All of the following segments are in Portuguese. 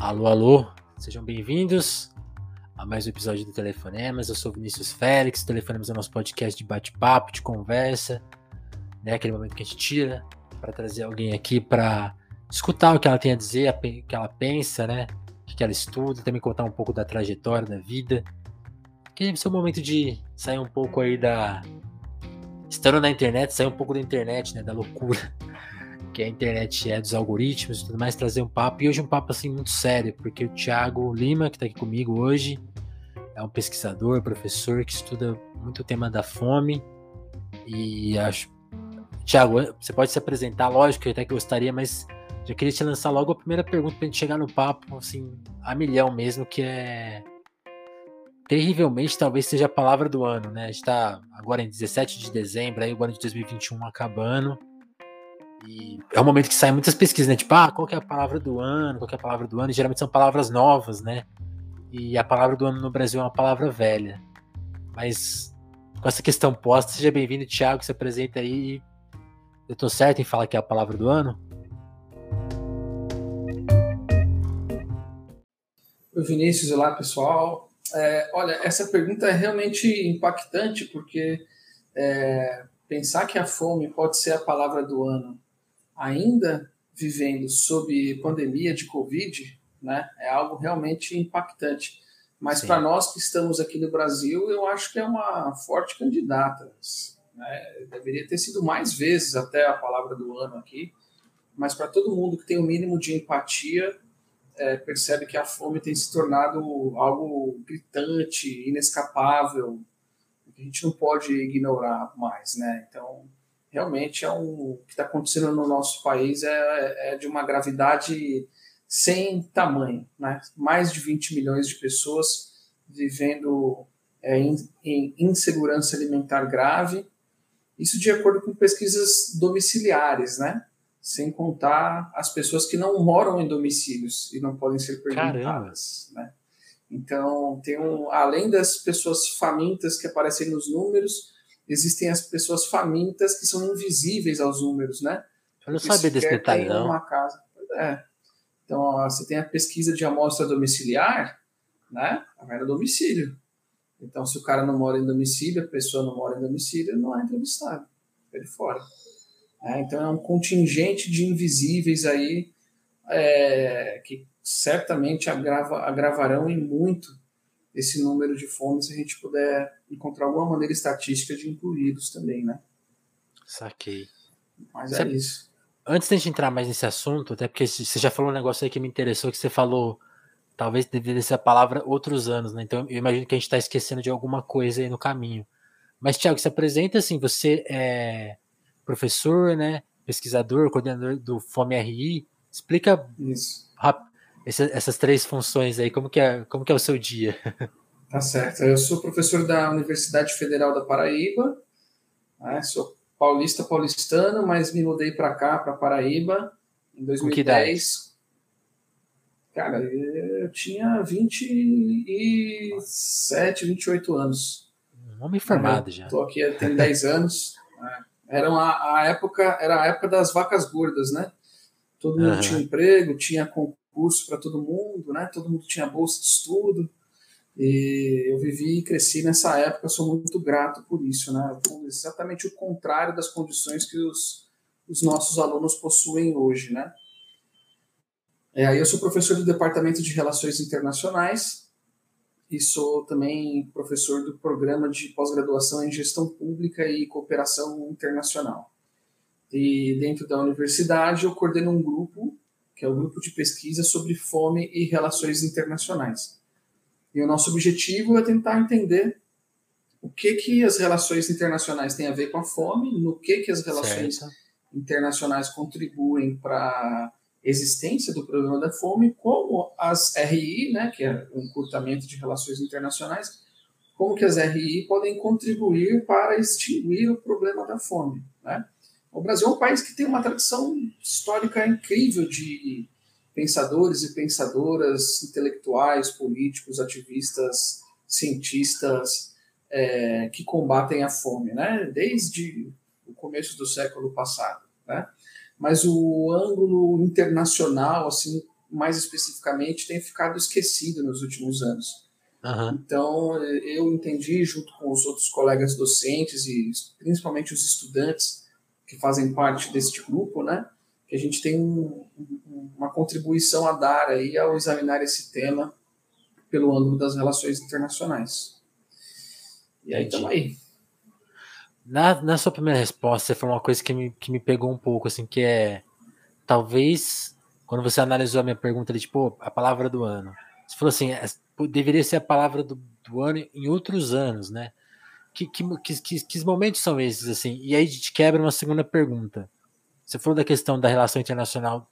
Alô, alô, sejam bem-vindos a mais um episódio do Telefonemas. Eu sou Vinícius Félix. Telefonemas é o nosso podcast de bate-papo, de conversa, né? Aquele momento que a gente tira para trazer alguém aqui para escutar o que ela tem a dizer, o que ela pensa, né? O que ela estuda, também contar um pouco da trajetória da vida. Que deve ser o momento de sair um pouco aí da. Estando na internet, sair um pouco da internet, né? Da loucura que a internet é dos algoritmos e tudo mais, trazer um papo. E hoje um papo assim muito sério, porque o Thiago Lima, que está aqui comigo hoje, é um pesquisador, professor que estuda muito o tema da fome. E acho. Thiago, você pode se apresentar, lógico eu até que gostaria, mas já queria te lançar logo a primeira pergunta para a gente chegar no papo, assim, a milhão mesmo, que é. Terrivelmente, talvez seja a palavra do ano, né? A gente está agora em 17 de dezembro, aí o ano de 2021 acabando. E é um momento que saem muitas pesquisas, né? Tipo, ah, qual que é a palavra do ano? Qual que é a palavra do ano? E geralmente são palavras novas, né? E a palavra do ano no Brasil é uma palavra velha. Mas com essa questão posta, seja bem-vindo, Thiago, se apresenta aí. Eu tô certo em falar que é a palavra do ano? Oi, Vinícius, olá pessoal. É, olha, essa pergunta é realmente impactante porque é, pensar que a fome pode ser a palavra do ano ainda vivendo sob pandemia de Covid, né, é algo realmente impactante. Mas para nós que estamos aqui no Brasil, eu acho que é uma forte candidata. Né? Deveria ter sido mais vezes até a palavra do ano aqui, mas para todo mundo que tem o um mínimo de empatia, é, percebe que a fome tem se tornado algo gritante, inescapável, que a gente não pode ignorar mais, né? Então, realmente é um o que está acontecendo no nosso país é, é, de uma gravidade sem tamanho, né? Mais de 20 milhões de pessoas vivendo é, em, em insegurança alimentar grave. Isso de acordo com pesquisas domiciliares, né? Sem contar as pessoas que não moram em domicílios e não podem ser perguntadas, né? Então, tem um, além das pessoas famintas que aparecem nos números, existem as pessoas famintas que são invisíveis aos números, né? Eu não sabia desse detalhe, não. Uma casa. É. Então, ó, você tem a pesquisa de amostra domiciliar, né? Vai no domicílio. Então, se o cara não mora em domicílio, a pessoa não mora em domicílio, não é entrevistado. De fora. É, então, é um contingente de invisíveis aí é, que certamente agrava, agravarão em muito esse número de fomes se a gente puder encontrar alguma maneira estatística de incluí-los também, né? Saquei. Mas é isso. Antes de a gente entrar mais nesse assunto, até porque você já falou um negócio aí que me interessou, que você falou, talvez deveria ser a palavra outros anos, né? Então eu imagino que a gente está esquecendo de alguma coisa aí no caminho. Mas, Tiago, se apresenta assim, você é professor, né? Pesquisador, coordenador do Fome RI. Explica Isso essas três funções aí, como que é, como que é o seu dia? Tá certo. Eu sou professor da Universidade Federal da Paraíba, né? sou paulista paulistano, mas me mudei para cá, para Paraíba, em 2010. Cara, eu tinha 27, 28 anos. Um homem formado já. Estou aqui tem 10 anos. Né? Era a época, era a época das vacas gordas, né? Todo mundo uhum. tinha emprego, tinha curso para todo mundo, né? Todo mundo tinha bolsa de estudo. E eu vivi e cresci nessa época, sou muito grato por isso, né? Exatamente o contrário das condições que os, os nossos alunos possuem hoje, né? É, eu sou professor do Departamento de Relações Internacionais e sou também professor do programa de pós-graduação em Gestão Pública e Cooperação Internacional. E dentro da universidade eu coordeno um grupo que é o grupo de pesquisa sobre fome e relações internacionais. E o nosso objetivo é tentar entender o que que as relações internacionais têm a ver com a fome, no que que as relações certo. internacionais contribuem para a existência do problema da fome, como as RI, né, que é o encurtamento de relações internacionais, como que as RI podem contribuir para extinguir o problema da fome, né? O Brasil é um país que tem uma tradição histórica incrível de pensadores e pensadoras, intelectuais, políticos, ativistas, cientistas é, que combatem a fome, né? Desde o começo do século passado, né? Mas o ângulo internacional, assim, mais especificamente, tem ficado esquecido nos últimos anos. Uhum. Então, eu entendi, junto com os outros colegas docentes e principalmente os estudantes que fazem parte deste grupo, né, que a gente tem um, uma contribuição a dar aí ao examinar esse tema pelo ângulo das relações internacionais. E aí estamos aí. Na, na sua primeira resposta, foi uma coisa que me, que me pegou um pouco, assim, que é talvez quando você analisou a minha pergunta ali, tipo, a palavra do ano. Você falou assim, é, deveria ser a palavra do, do ano em outros anos, né? Que, que, que, que, momentos são esses, assim? E aí gente quebra uma segunda pergunta. Você falou da questão da relação internacional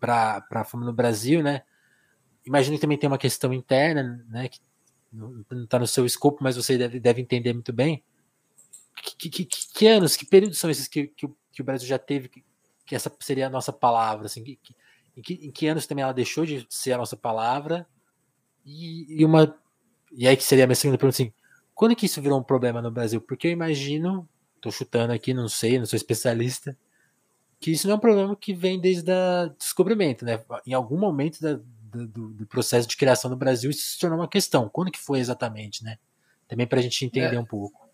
para a fome no Brasil, né? Imagino que também tem uma questão interna, né? Que não está no seu escopo, mas você deve, deve entender muito bem que, que, que, anos, que períodos são esses que, que, que, o Brasil já teve que, que essa seria a nossa palavra? Assim, que, em, que, em que anos também ela deixou de ser a nossa palavra? E, e uma e aí que seria a minha segunda pergunta assim, quando que isso virou um problema no Brasil? Porque eu imagino, tô chutando aqui, não sei, não sou especialista, que isso não é um problema que vem desde o descobrimento, né? Em algum momento da, do, do, processo de criação do Brasil isso se tornou uma questão. Quando que foi exatamente, né? Também para a gente entender é. um pouco.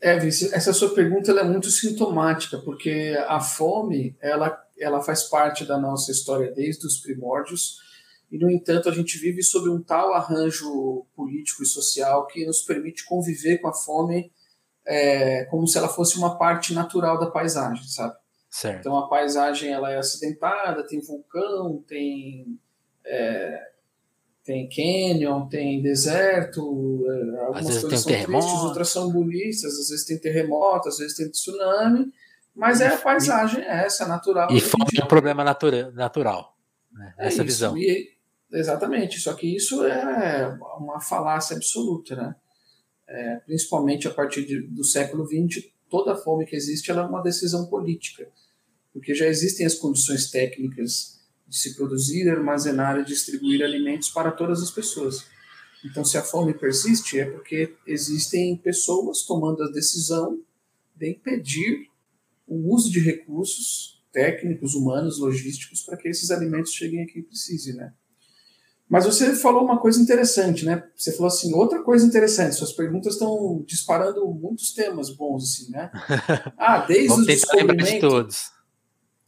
É, Vice, essa sua pergunta é muito sintomática, porque a fome ela, ela faz parte da nossa história desde os primórdios, e, no entanto, a gente vive sob um tal arranjo político e social que nos permite conviver com a fome é, como se ela fosse uma parte natural da paisagem, sabe? Certo. Então, a paisagem ela é acidentada, tem vulcão, tem é, tem canyon, tem deserto, é, algumas coisas são tristes, outras são bonitas, às vezes tem terremoto, às vezes tem tsunami, mas é a paisagem é essa, natural. E fome é um problema natura, natural, né? É essa isso, visão. E, exatamente, só que isso é uma falácia absoluta, né? É, principalmente a partir de, do século XX, toda a fome que existe é uma decisão política, porque já existem as condições técnicas de se produzir, armazenar e distribuir alimentos para todas as pessoas. Então, se a fome persiste, é porque existem pessoas tomando a decisão de impedir o uso de recursos técnicos, humanos, logísticos, para que esses alimentos cheguem a quem precise, né? Mas você falou uma coisa interessante, né? Você falou assim, outra coisa interessante, suas perguntas estão disparando muitos temas bons, assim, né? Ah, desde Vamos o descobrimento... de todos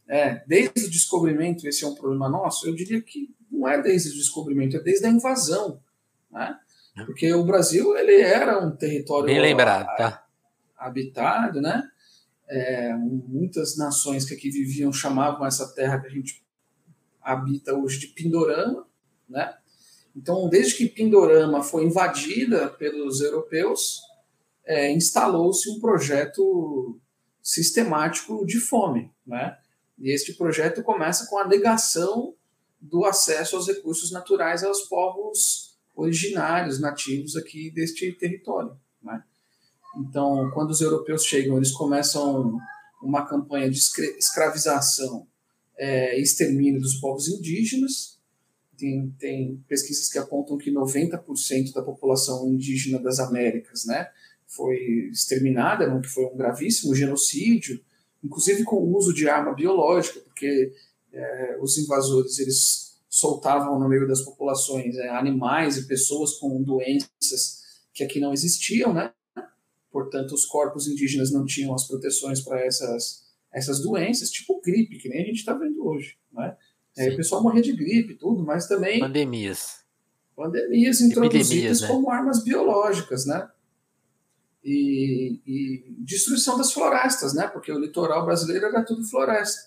é, desde o descobrimento, esse é um problema nosso? Eu diria que não é desde o descobrimento, é desde a invasão. Né? Porque o Brasil ele era um território Bem lembrado, tá? habitado, né? É, muitas nações que aqui viviam chamavam essa terra que a gente habita hoje de Pindorama, né? Então, desde que Pindorama foi invadida pelos europeus, é, instalou-se um projeto sistemático de fome, né? E este projeto começa com a negação do acesso aos recursos naturais aos povos originários, nativos aqui deste território. Né? Então, quando os europeus chegam, eles começam uma campanha de escravização é, e extermínio dos povos indígenas. Tem, tem pesquisas que apontam que 90% da população indígena das Américas né, foi exterminada, que foi um gravíssimo genocídio inclusive com o uso de arma biológica, porque é, os invasores eles soltavam no meio das populações é, animais e pessoas com doenças que aqui não existiam, né? Portanto, os corpos indígenas não tinham as proteções para essas, essas doenças, tipo gripe, que nem a gente está vendo hoje, né? É, o pessoal morria de gripe tudo, mas também... Pandemias. Pandemias introduzidas né? como armas biológicas, né? e, e, destruição das florestas, né? Porque o litoral brasileiro era tudo floresta.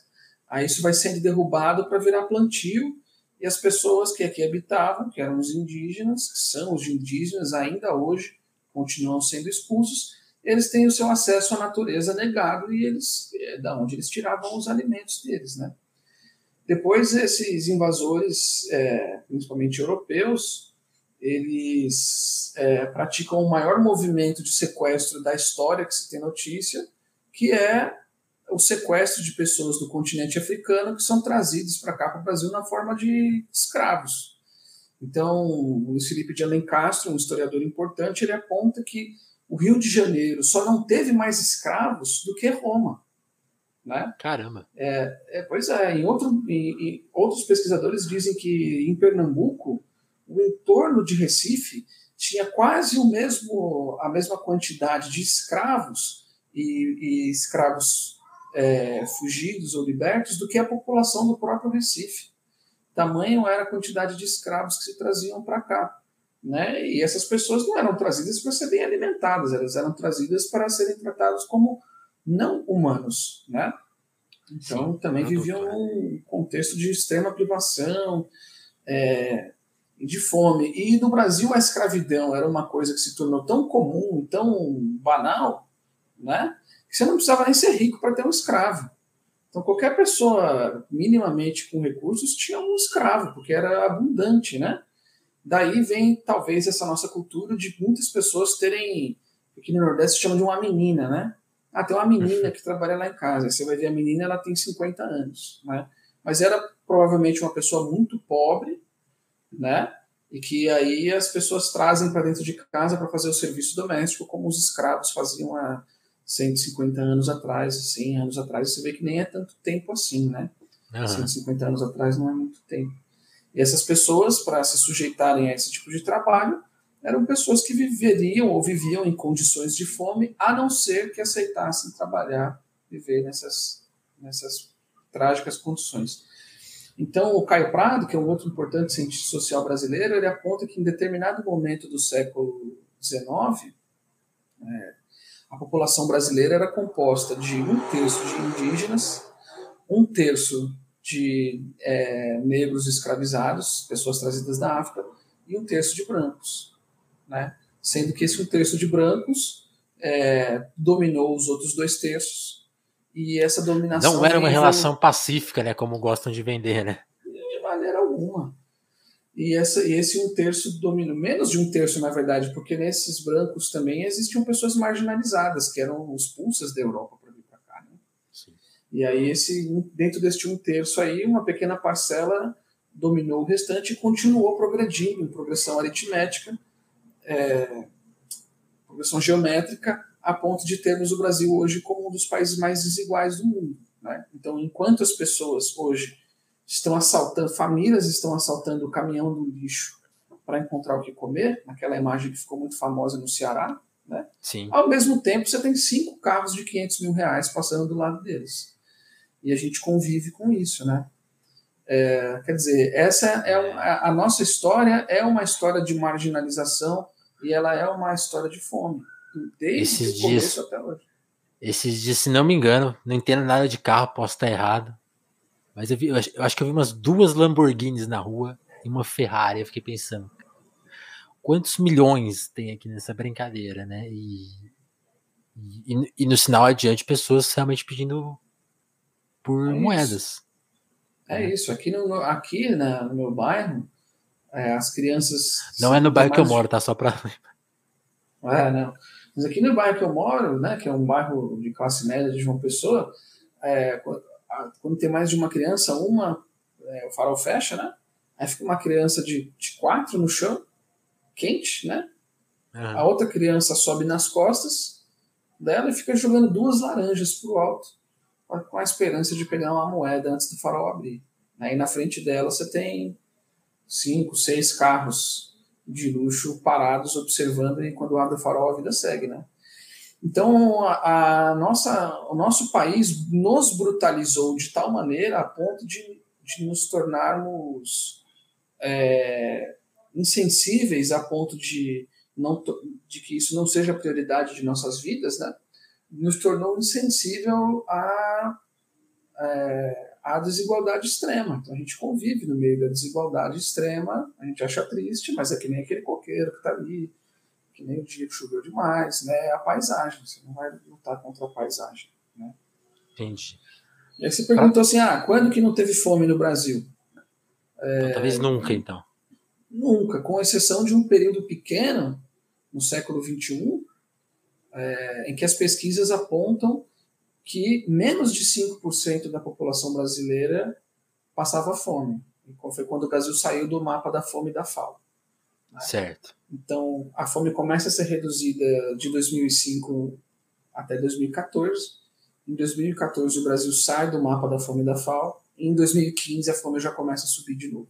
Aí isso vai sendo derrubado para virar plantio e as pessoas que aqui habitavam, que eram os indígenas, que são os indígenas ainda hoje, continuam sendo expulsos, eles têm o seu acesso à natureza negado e eles é da onde eles tiravam os alimentos deles, né? Depois esses invasores, é, principalmente europeus, eles é, praticam o maior movimento de sequestro da história que se tem notícia, que é o sequestro de pessoas do continente africano que são trazidas para cá para o Brasil na forma de escravos. Então, o Luiz Felipe de Alencastro, um historiador importante, ele aponta que o Rio de Janeiro só não teve mais escravos do que Roma. Né? Caramba. É, é, pois é, em, outro, em, em, outros pesquisadores dizem que em Pernambuco, o entorno de Recife tinha quase o mesmo, a mesma quantidade de escravos e, e escravos é, fugidos ou libertos do que a população do próprio Recife. Tamanho era a quantidade de escravos que se traziam para cá. Né? E essas pessoas não eram trazidas para serem alimentadas, elas eram trazidas para serem tratadas como não humanos. Né? Então, Sim, também viviam num contexto de extrema privação, é, de fome. E no Brasil a escravidão era uma coisa que se tornou tão comum, tão banal, né? que você não precisava nem ser rico para ter um escravo. Então qualquer pessoa minimamente com recursos tinha um escravo, porque era abundante, né? Daí vem talvez essa nossa cultura de muitas pessoas terem, aqui no Nordeste chama de uma menina, né? Ah, tem uma menina que trabalha lá em casa. Você vai ver a menina, ela tem 50 anos, né? Mas era provavelmente uma pessoa muito pobre, né? E que aí as pessoas trazem para dentro de casa para fazer o serviço doméstico, como os escravos faziam há 150 anos atrás, 100 anos atrás. Você vê que nem é tanto tempo assim, né? Uhum. 150 anos atrás não é muito tempo. E essas pessoas, para se sujeitarem a esse tipo de trabalho, eram pessoas que viveriam ou viviam em condições de fome, a não ser que aceitassem trabalhar, viver nessas, nessas trágicas condições. Então, o Caio Prado, que é um outro importante cientista social brasileiro, ele aponta que em determinado momento do século XIX, é, a população brasileira era composta de um terço de indígenas, um terço de é, negros escravizados, pessoas trazidas da África, e um terço de brancos. Né? Sendo que esse um terço de brancos é, dominou os outros dois terços, e essa dominação. Não era uma relação pacífica, né? Como gostam de vender, né? De maneira alguma. E, essa, e esse um terço domina, menos de um terço, na verdade, porque nesses brancos também existiam pessoas marginalizadas, que eram os pulsas da Europa para vir para cá. Né? E aí, esse, dentro deste um terço aí, uma pequena parcela dominou o restante e continuou progredindo em progressão aritmética, é, progressão geométrica, a ponto de termos o Brasil hoje como um dos países mais desiguais do mundo. Né? Então, enquanto as pessoas hoje estão assaltando, famílias estão assaltando o caminhão do lixo para encontrar o que comer, naquela imagem que ficou muito famosa no Ceará, né? Sim. Ao mesmo tempo, você tem cinco carros de 500 mil reais passando do lado deles. E a gente convive com isso, né? É, quer dizer, essa é uma, a nossa história é uma história de marginalização e ela é uma história de fome, desde esses o começo dias, até hoje. Esses dias, se não me engano, não entendo nada de carro, posso estar errado, mas eu, vi, eu, acho, que eu vi umas duas Lamborghinis na rua e uma Ferrari. Eu fiquei pensando, quantos milhões tem aqui nessa brincadeira, né? E, e, e no sinal adiante, pessoas realmente pedindo por é moedas. É isso. Aqui no, aqui na, no meu bairro, é, as crianças. Não é no bairro que eu moro, tá? Só pra. É, não. Mas aqui no bairro que eu moro, né, que é um bairro de classe média de João Pessoa, é, quando tem mais de uma criança, uma, é, o farol fecha, né? Aí fica uma criança de, de quatro no chão, quente, né? Uhum. A outra criança sobe nas costas dela e fica jogando duas laranjas pro alto, com a esperança de pegar uma moeda antes do farol abrir. Aí na frente dela você tem cinco, seis carros de luxo parados observando e quando abre o farol a vida segue, né? Então, a, a, nossa, o nosso país nos brutalizou de tal maneira a ponto de, de nos tornarmos é, insensíveis a ponto de, não, de que isso não seja prioridade de nossas vidas, né? nos tornou insensível a, é, a desigualdade extrema. Então, a gente convive no meio da desigualdade extrema, a gente acha triste, mas é que nem aquele coqueiro que está ali, que nem o dia que choveu demais, né? É a paisagem, você não vai lutar contra a paisagem, né? Entendi. E aí você perguntou assim, ah, quando que não teve fome no Brasil? É, Talvez nunca, então. Nunca, com exceção de um período pequeno, no século XXI, é, em que as pesquisas apontam que menos de 5% da população brasileira passava fome. Foi quando o Brasil saiu do mapa da fome e da FAO. Né? Certo. Então, a fome começa a ser reduzida de 2005 até 2014. Em 2014, o Brasil sai do mapa da fome da FAO. E em 2015, a fome já começa a subir de novo.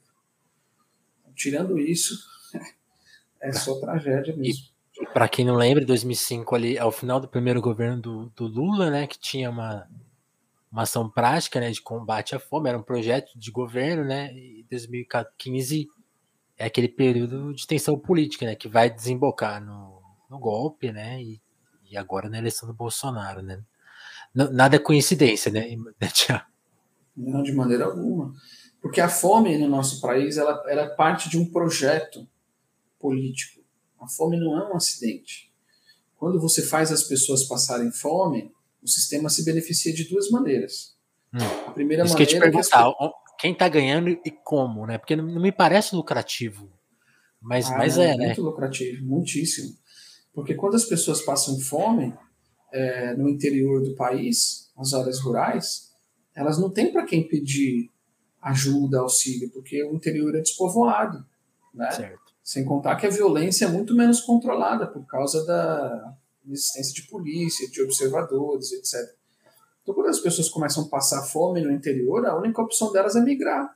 Tirando isso, é só tragédia mesmo. Para quem não lembra, 2005 ali, ao final do primeiro governo do, do Lula, né, que tinha uma, uma ação prática, né, de combate à fome, era um projeto de governo, né, e 2015 é aquele período de tensão política, né, que vai desembocar no, no golpe, né, e, e agora na eleição do Bolsonaro, né. Nada é coincidência, né, Tiago? Não, de maneira alguma. Porque a fome no nosso país, ela, ela é parte de um projeto político. A fome não é um acidente. Quando você faz as pessoas passarem fome, o sistema se beneficia de duas maneiras. Hum. A primeira Isso maneira que eu te perguntar, que as... quem está ganhando e como, né? Porque não me parece lucrativo. Mas, ah, mas é, é, né? Muito lucrativo, muitíssimo. Porque quando as pessoas passam fome é, no interior do país, nas áreas rurais, elas não têm para quem pedir ajuda, auxílio, porque o interior é despovoado. Né? Certo. Sem contar que a violência é muito menos controlada por causa da existência de polícia, de observadores, etc. Então, quando as pessoas começam a passar fome no interior, a única opção delas é migrar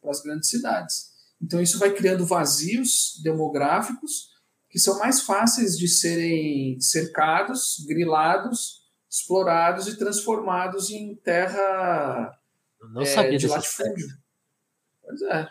para as grandes cidades. Então, isso vai criando vazios demográficos que são mais fáceis de serem cercados, grilados, explorados e transformados em terra não é, sabia de latifúndio. Pois é.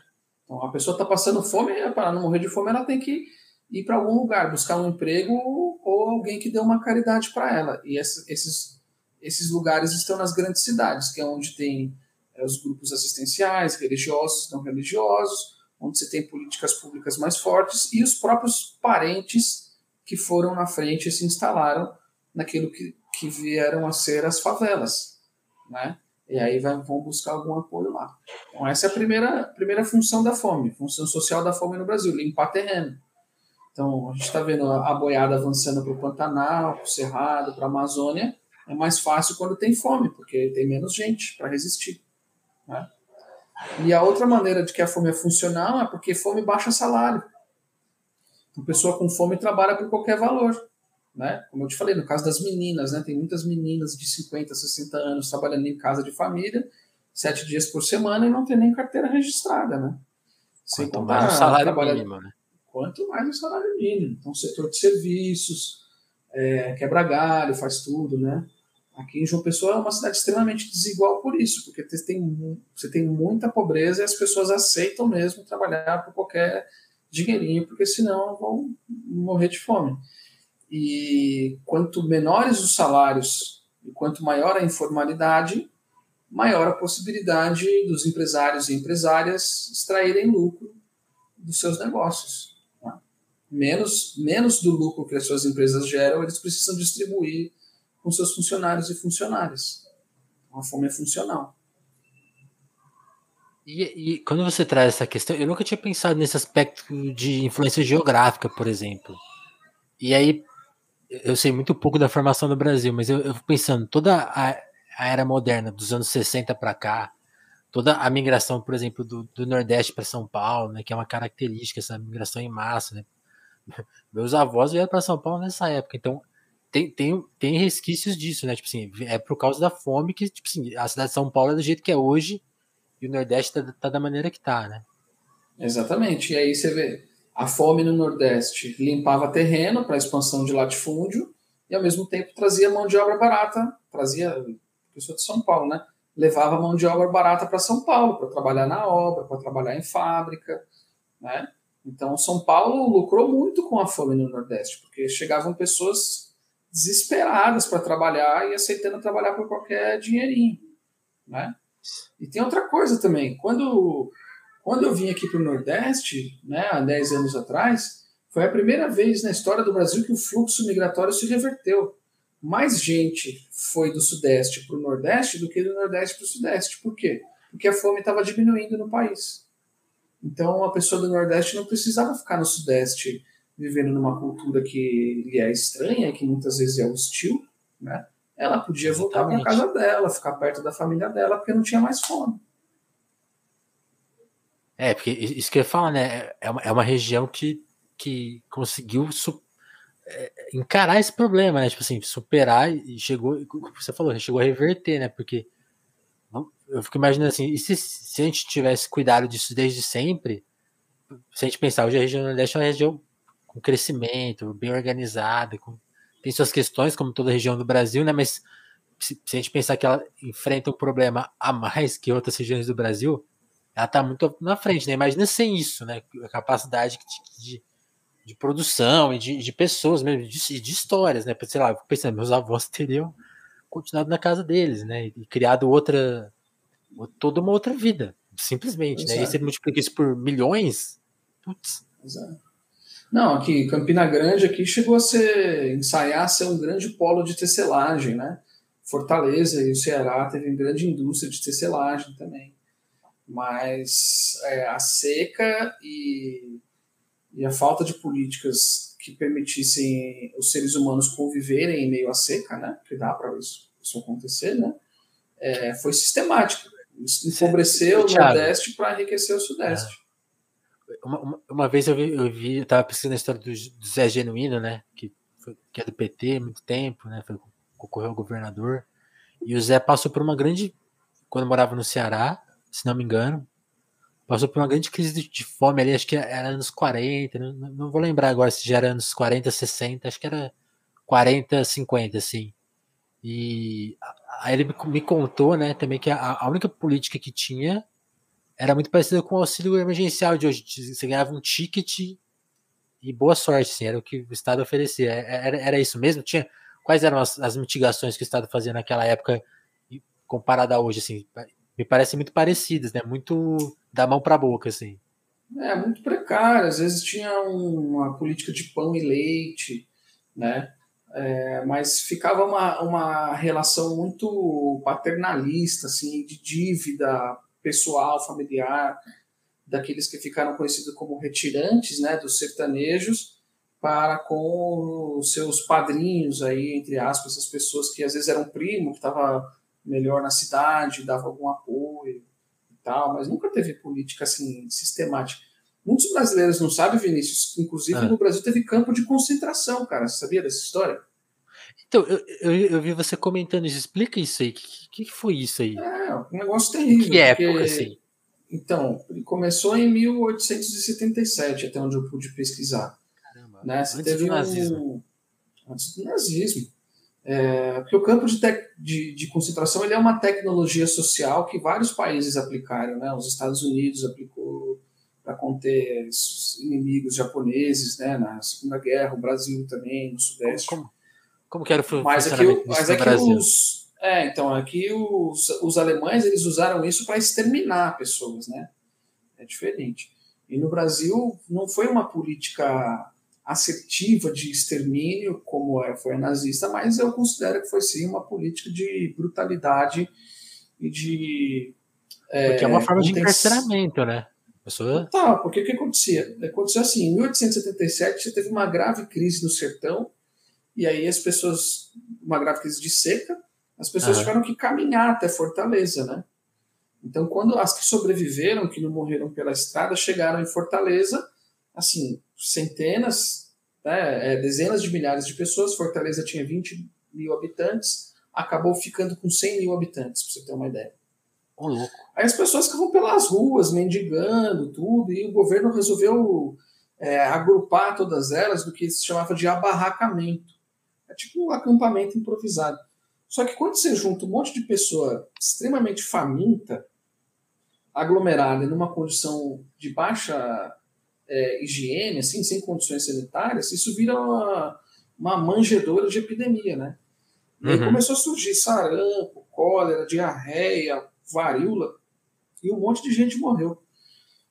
Então, a pessoa está passando fome, para não morrer de fome, ela tem que ir para algum lugar, buscar um emprego ou alguém que dê uma caridade para ela. E esses, esses lugares estão nas grandes cidades, que é onde tem é, os grupos assistenciais, religiosos, não religiosos, onde você tem políticas públicas mais fortes e os próprios parentes que foram na frente e se instalaram naquilo que, que vieram a ser as favelas, né? E aí vão buscar algum apoio lá. Então, essa é a primeira, primeira função da fome, função social da fome no Brasil, limpar terreno. Então, a gente está vendo a, boiada avançando para o Pantanal, para o Cerrado, para a Amazônia. É mais fácil quando tem fome, porque tem menos gente para resistir. Né? E a outra maneira de que a fome é funcional é porque fome baixa salário. Uma pessoa com fome trabalha por qualquer valor né? Como eu te falei, no caso das meninas, né? Tem muitas meninas de 50, 60 anos trabalhando em casa de família, sete dias por semana e não tem nem carteira registrada, né? Sem Quanto contar, mais o salário trabalha... mínimo, né? Quanto mais o salário mínimo. Então, setor de serviços, é, quebra galho, faz tudo, né? Aqui em João Pessoa é uma cidade extremamente desigual por isso, porque tem, você tem muita pobreza e as pessoas aceitam mesmo trabalhar por qualquer dinheirinho, porque senão vão morrer de fome. E quanto menores os salários e quanto maior a informalidade, maior a possibilidade dos empresários e empresárias extraírem lucro dos seus negócios. Né? Menos, menos do lucro que as suas empresas geram, eles precisam distribuir com seus funcionários e funcionárias. Uma fome é funcional. E, e, quando você traz essa questão, eu nunca tinha pensado nesse aspecto de influência geográfica, por exemplo. E aí, eu sei muito pouco da formação do Brasil, mas eu, eu fico pensando, toda a, a, era moderna, dos anos 60 para cá, toda a migração, por exemplo, do, do Nordeste para São Paulo, né, que é uma característica, essa migração em massa, né? Meus avós vieram para São Paulo nessa época, então tem, tem, tem resquícios disso, né? Tipo assim, é por causa da fome que, tipo assim, a cidade de São Paulo é do jeito que é hoje e o Nordeste tá, tá da maneira que tá, né? Exatamente. E aí você vê, a fome no Nordeste limpava terreno para expansão de latifúndio e, ao mesmo tempo, trazia mão de obra barata, trazia, pessoa de São Paulo, né? Levava mão de obra barata para São Paulo, para trabalhar na obra, para trabalhar em fábrica, né? Então, São Paulo lucrou muito com a fome no Nordeste, porque chegavam pessoas desesperadas para trabalhar e aceitando trabalhar por qualquer dinheirinho, né? E tem outra coisa também, quando quando eu vim aqui para o Nordeste, né, há 10 anos atrás, foi a primeira vez na história do Brasil que o fluxo migratório se reverteu. Mais gente foi do Sudeste para o Nordeste do que do Nordeste para o Sudeste. Por quê? Porque a fome estava diminuindo no país. Então, a pessoa do Nordeste não precisava ficar no Sudeste vivendo numa cultura que lhe é estranha, que muitas vezes é hostil, né? Ela podia voltar para casa dela, ficar perto da família dela, porque não tinha mais fome. É, porque isso que eu ia falar, né? É uma, é uma região que, que conseguiu su, é, encarar esse problema, né? Tipo assim, superar e chegou, você falou, chegou a reverter, né? Porque eu fico imaginando assim, se, se a gente tivesse cuidado disso desde sempre, se a gente pensar, hoje a região Nordeste é uma região com crescimento, bem organizada, com, tem suas questões, como toda região do Brasil, né? Mas se, se, a gente pensar que ela enfrenta um problema a mais que outras regiões do Brasil, ela está muito na frente, né? Imagina sem isso, né? A capacidade de, de, produção e de, de, pessoas mesmo, de, de histórias, né? Sei lá, pensando, meus avós teriam continuado na casa deles, né? E criado outra, toda uma outra vida, simplesmente, Exato. né? E você multiplica isso por milhões, putz. Exato. Não, aqui, Campina Grande aqui chegou a ser, ensaiar a ser um grande polo de tecelagem, né? Fortaleza e o Ceará teve uma grande indústria de tecelagem também. Mas é, a seca e, e a falta de políticas que permitissem os seres humanos conviverem em meio à seca, né? Que dá para isso, isso, acontecer, né? É, foi sistemática. Empobreceu o Nordeste para enriquecer o Sudeste. É. Uma, uma, uma, vez eu vi, eu vi, eu tava pesquisando a história do, do Zé Genuíno, né? Que, foi, que é do PT há muito tempo, né? Foi concorreu ao governador. E o Zé passou por uma grande. Quando morava no Ceará, se não me engano, passou por uma grande crise de, de fome ali, acho que era anos 40, não, não, vou lembrar agora se já era anos 40, 60, acho que era 40, 50, assim. E aí ele me contou, né, também que a, a única política que tinha era muito parecida com o auxílio emergencial de hoje. Você ganhava um ticket e boa sorte, assim, era o que o Estado oferecia. É, era, era isso mesmo? Tinha quais eram as, as, mitigações que o Estado fazia naquela época comparada a hoje, assim? Me parecem muito parecidas, né? Muito da mão para a boca, assim. É, muito precário. Às vezes tinha uma política de pão e leite, né? É, mas ficava uma, uma relação muito paternalista, assim, de dívida pessoal, familiar, daqueles que ficaram conhecidos como retirantes, né, dos sertanejos, para com os seus padrinhos aí, entre aspas, as pessoas que às vezes eram primo, que estava melhor na cidade, dava algum apoio e tal, mas nunca teve política assim sistemática. Muitos brasileiros não sabem, Vinícius, inclusive ah. no Brasil teve campo de concentração, cara. Você sabia dessa história? Então, eu, eu, eu vi você comentando isso. Explica isso aí. O que, que, foi isso aí? É, um negócio terrível. Que época, assim? Então, ele começou em 1877, até onde eu pude pesquisar. Né? Você antes teve do nazismo. Um... Antes do nazismo. É, porque o campo de, de, de, concentração ele é uma tecnologia social que vários países aplicaram. Né? Os Estados Unidos aplicou para conter os inimigos japoneses né? na Segunda Guerra, o Brasil também, no Sudeste. Como, como que era o mas aqui, mas aqui os é, então aqui os, os alemães eles usaram isso para exterminar pessoas, né? É diferente. E no Brasil não foi uma política assertiva de extermínio, como é, foi a nazista, mas eu considero que foi sim uma política de brutalidade e de. É, porque é uma forma de encarceramento, né? Pessoa... Tá, porque o que acontecia? Aconteceu assim, em 1877 você teve uma grave crise no sertão, e aí as pessoas, uma grave crise de seca, as pessoas uhum. tiveram que caminhar até Fortaleza, né? Então, quando as que sobreviveram, que não morreram pela estrada, chegaram em Fortaleza, assim, centenas, né, é, dezenas de milhares de pessoas. Fortaleza tinha 20 mil habitantes, acabou ficando com 100 mil habitantes, para você ter uma ideia. Oh, louco. Aí as pessoas ficavam pelas ruas, mendigando, tudo, e o governo resolveu é, agrupar todas elas do que se chamava de abarracamento. É tipo um acampamento improvisado. Só que quando você junta um monte de pessoa extremamente faminta, aglomerada numa condição de baixa é, higiene, assim, sem condições sanitárias, isso vira uma, uma manjedora de epidemia, né? E aí uhum. começou a surgir sarampo, cólera, diarreia, varíola, e um monte de gente morreu.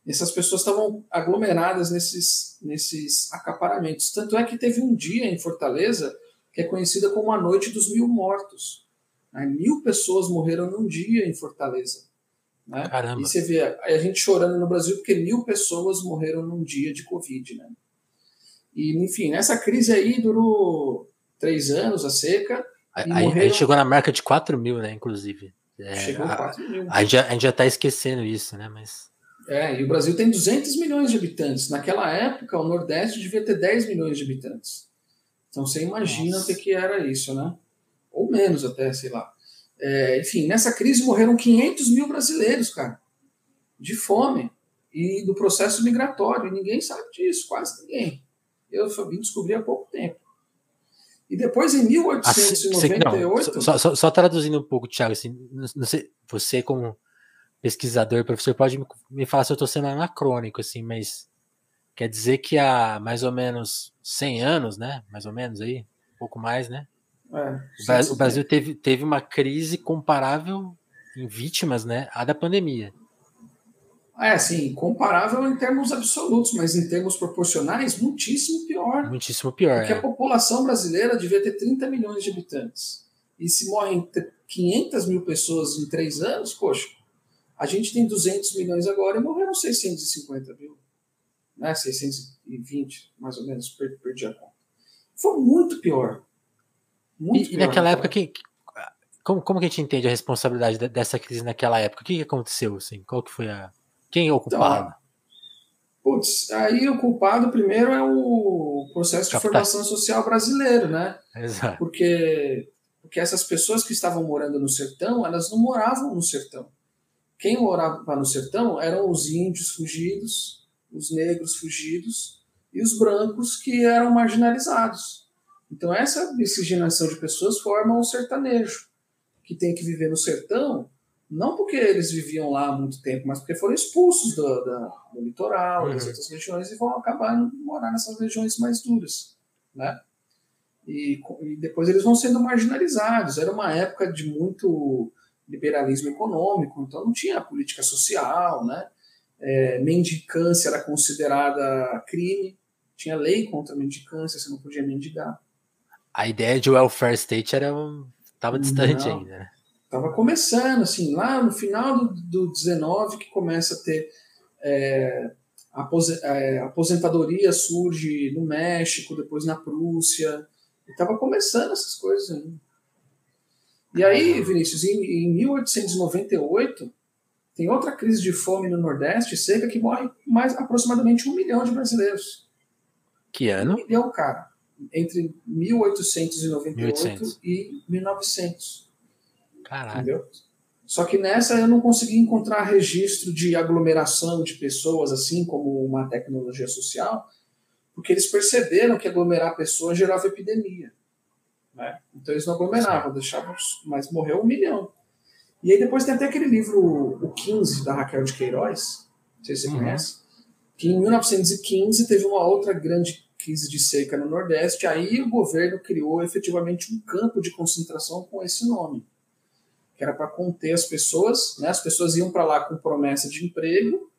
Essas pessoas estavam aglomeradas nesses, nesses acaparamentos. Tanto é que teve um dia em Fortaleza que é conhecida como a Noite dos Mil Mortos. Mil pessoas morreram num dia em Fortaleza. Né? Caramba. E você vê a gente chorando no Brasil porque mil pessoas morreram num dia de Covid. Né? E, enfim, essa crise aí durou três anos, a seca. Aí, morreram... aí chegou na marca de 4 mil, né, inclusive. É, chegou a 4 mil. A, gente já, a gente já tá esquecendo isso, né? Mas... É, e o Brasil tem 200 milhões de habitantes. Naquela época, o Nordeste devia ter 10 milhões de habitantes. Então você imagina Nossa. o que, que era isso, né? Ou menos até, sei lá. É, enfim, nessa crise morreram 500 mil brasileiros, cara, de fome e do processo migratório. Ninguém sabe disso, quase ninguém. Eu vim descobrir há pouco tempo. E depois, em 1898. Assim, não, só, só, só, traduzindo um pouco, Thiago, assim, sei, você, como pesquisador, professor, pode me, me falar se eu estou sendo anacrônico, assim, mas quer dizer que há mais ou menos 100 anos, né? Mais ou menos aí, um pouco mais, né? É, o, Brasil, Brasil teve, teve uma crise comparável em vítimas, né? À da pandemia. É, sim, comparável em termos absolutos, mas em termos proporcionais, muitíssimo pior. Muitíssimo pior. Porque é. a população brasileira devia ter 30 milhões de habitantes. E se morrem 500 mil pessoas em três anos, poxa, a gente tem 200 milhões agora e morreram 650 mil. Né? 620, mais ou menos, perdi a conta. Foi muito pior. Muito e, pior, e naquela época, que, como, como que a gente entende a responsabilidade dessa crise naquela época? O que, que aconteceu? Assim? Qual que foi a quem é o culpado? Então, putz, aí o culpado primeiro é o processo de formação social brasileiro, né? Exato. Porque, porque essas pessoas que estavam morando no sertão, elas não moravam no sertão. Quem morava no sertão eram os índios fugidos, os negros fugidos e os brancos que eram marginalizados. Então essa miscigenação de pessoas forma o sertanejo, que tem que viver no sertão não porque eles viviam lá há muito tempo, mas porque foram expulsos do, do, do litoral, uhum. das outras regiões, e vão acabar morar nessas regiões mais duras. Né? E, e, depois eles vão sendo marginalizados. Era uma época de muito liberalismo econômico, então não tinha política social, né? É, mendicância era considerada crime, tinha lei contra a mendicância, você não podia mendigar. A ideia de welfare state era estava distante não. ainda, né? Estava começando, assim, lá no final do, do 19 que começa a ter é, é, aposentadoria surge no México, depois na Prússia. Estava começando essas coisas ainda. E aí, Vinícius, em, em 1898, tem outra crise de fome no Nordeste, seca, que morre mais aproximadamente um milhão de brasileiros. Que ano? Um milhão, cara. Entre 1898 1800. e 1900. Caralho. Entendeu? Só que nessa eu não consegui encontrar registro de aglomeração de pessoas, assim como uma tecnologia social, porque eles perceberam que aglomerar pessoas gerava epidemia. Né? Então eles não aglomeravam, deixavam, mas morreu um milhão. E aí depois tem até aquele livro, O 15, da Raquel de Queiroz, não sei se você uhum. conhece, que em 1915 teve uma outra grande crise de seca no Nordeste, aí o governo criou efetivamente um campo de concentração com esse nome que era para conter as pessoas, né? As pessoas iam para lá com promessa de emprego,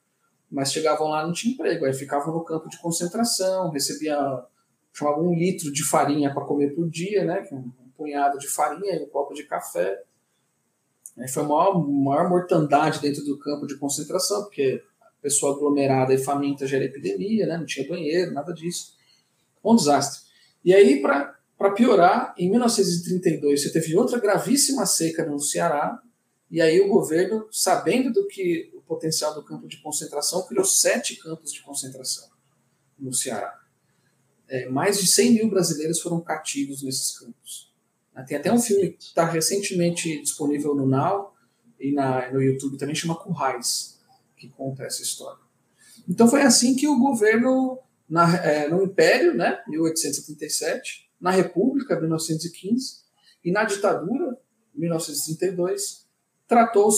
mas chegavam lá não tinha emprego, aí ficavam no campo de concentração, recebia chamava um litro de farinha para comer por dia, né? É um punhado de farinha e um copo de café. Aí foi a maior, maior mortandade dentro do campo de concentração, porque a pessoa aglomerada e faminta gera epidemia, né? Não tinha banheiro, nada disso. Um desastre. E aí, para piorar, em 1932 você teve outra gravíssima seca no Ceará, e aí o governo, sabendo do que o potencial do campo de concentração, criou sete campos de concentração no Ceará. É, mais de 100 mil brasileiros foram cativos nesses campos. Tem até um filme que está recentemente disponível no Now e na, no YouTube também, chama Currais, que conta essa história. Então foi assim que o governo, na, é, no Império, né, 1837, na República, 1915, e na ditadura, 1932, tratou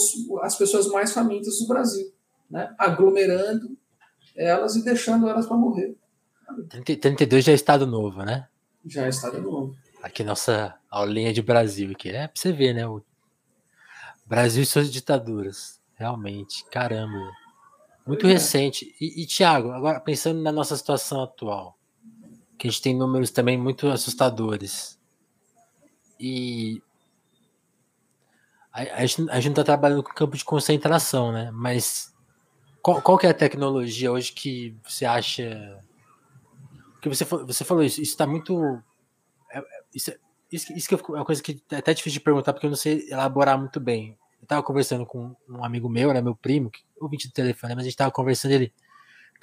as pessoas mais famintas do Brasil, né? aglomerando elas e deixando elas para morrer. 32 já é Estado Novo, né? Já é Estado Novo. Aqui nossa aulinha de Brasil aqui. É pra você ver, né? O Brasil e suas ditaduras. Realmente, caramba. Muito é. recente. E, e Tiago, agora pensando na nossa situação atual que a gente tem números também muito assustadores. E a, gente, a gente não tá trabalhando com campo de concentração, né? Mas qual, qual que é a tecnologia hoje que você acha. Que você, você falou isso, isso está muito. É, é, isso, isso, isso que é uma coisa que é até difícil de perguntar, porque eu não sei elaborar muito bem. Eu tava conversando com um amigo meu, né, meu primo, que ouvinte do telefone, mas a gente tava conversando ele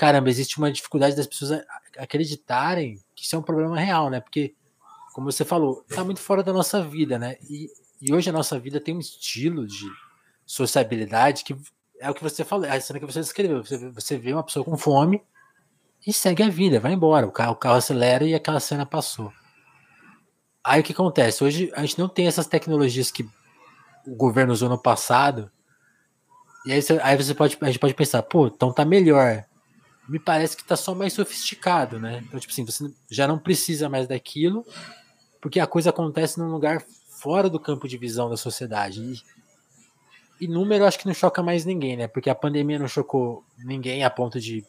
caramba, existe uma dificuldade das pessoas acreditarem que isso é um problema real, né? Porque como você falou, tá muito fora da nossa vida, né? E, e hoje a nossa vida tem um estilo de sociabilidade que é o que você falou, é a cena que você descreveu. Você, você vê uma pessoa com fome e segue a vida, vai embora. O carro, o carro acelera e aquela cena passou. Aí o que acontece? Hoje a gente não tem essas tecnologias que o governo usou no passado. E aí você, aí você pode, a gente pode pensar, pô, então tá melhor. Me parece que tá só mais sofisticado, né? Então, tipo assim, você já não precisa mais daquilo, porque a coisa acontece num lugar fora do campo de visão da sociedade. E, e número acho que não choca mais ninguém, né? Porque a pandemia não chocou ninguém a ponto de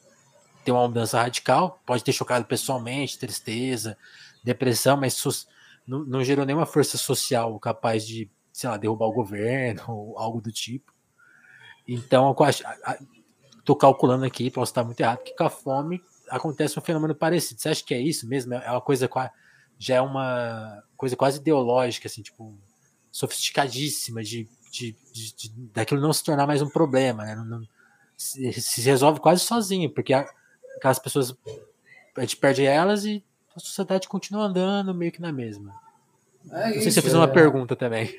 ter uma mudança radical. Pode ter chocado pessoalmente, tristeza, depressão, mas não, não gerou nenhuma força social capaz de, sei lá, derrubar o governo ou algo do tipo. Então, eu acho, tô calculando aqui, posso estar muito errado, que com a fome acontece um fenômeno parecido. Você acha que é isso mesmo? É uma coisa já é uma coisa quase ideológica, assim, tipo, sofisticadíssima de, de, de, de daquilo não se tornar mais um problema, né? Não, não, se, se, resolve quase sozinho, porque a, aquelas pessoas a gente perde elas e a sociedade continua andando meio que na mesma. É não sei isso, se eu fiz uma é... pergunta também.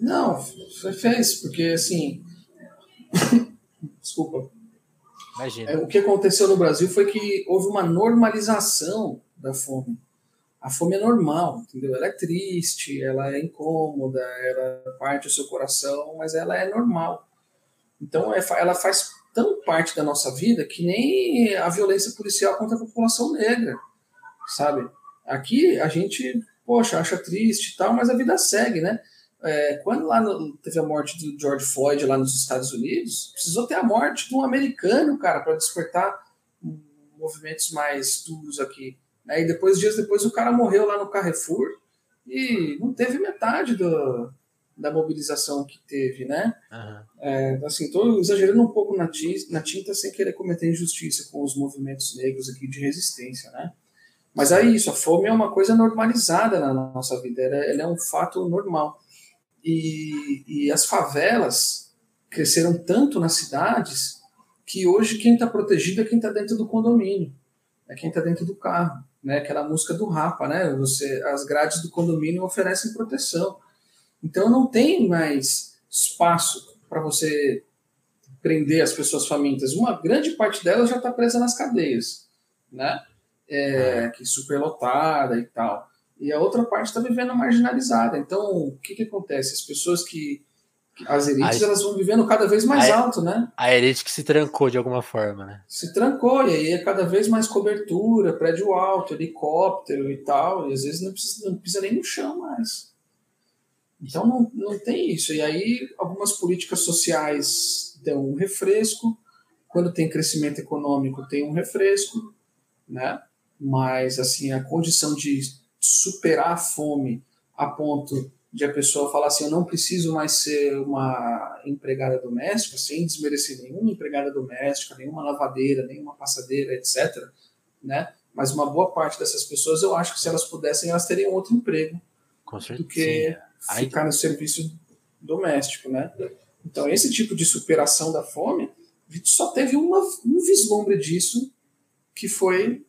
Não, fez, porque assim. Desculpa. Imagina. É, o que aconteceu no Brasil foi que houve uma normalização da fome. A fome é normal, entendeu? Ela é triste, ela é incômoda, ela parte do seu coração, mas ela é normal. Então é, ela faz tão parte da nossa vida que nem a violência policial contra a população negra, sabe? Aqui a gente, poxa, acha triste e tal, mas a vida segue, né? É, quando lá no, teve a morte do George Floyd lá nos Estados Unidos, precisou ter a morte de um americano, cara, para despertar movimentos mais duros aqui. Né? E depois, dias depois, o cara morreu lá no Carrefour e não teve metade do, da mobilização que teve, né? Uhum. É, assim, estou exagerando um pouco na tinta, na tinta sem querer cometer injustiça com os movimentos negros aqui de resistência, né? Mas é isso, a fome é uma coisa normalizada na nossa vida, ela, ela é um fato normal. E, e as favelas cresceram tanto nas cidades que hoje quem está protegido é quem está dentro do condomínio, é quem está dentro do carro, né? Aquela música do Rapa, né? Você, as grades do condomínio oferecem proteção. Então não tem mais espaço para você prender as pessoas famintas. Uma grande parte delas já está presa nas cadeias, né? É, que superlotada e tal. E a outra parte está vivendo marginalizada. Então, o que, que acontece? As pessoas que. As elites a, elas vão vivendo cada vez mais a, alto, né? A elite que se trancou de alguma forma, né? Se trancou, e aí é cada vez mais cobertura, prédio alto, helicóptero e tal. E às vezes não precisa, não precisa nem no chão mais. Então não, não tem isso. E aí algumas políticas sociais dão um refresco, quando tem crescimento econômico tem um refresco, né? Mas assim, a condição de superar a fome a ponto de a pessoa falar assim, eu não preciso mais ser uma empregada doméstica, sem desmerecer nenhuma empregada doméstica, nenhuma lavadeira, nenhuma passadeira, etc. Né? Mas uma boa parte dessas pessoas, eu acho que se elas pudessem, elas teriam outro emprego do que ficar no serviço doméstico, né? Então, esse tipo de superação da fome, a gente só teve uma, um vislumbre disso, que foi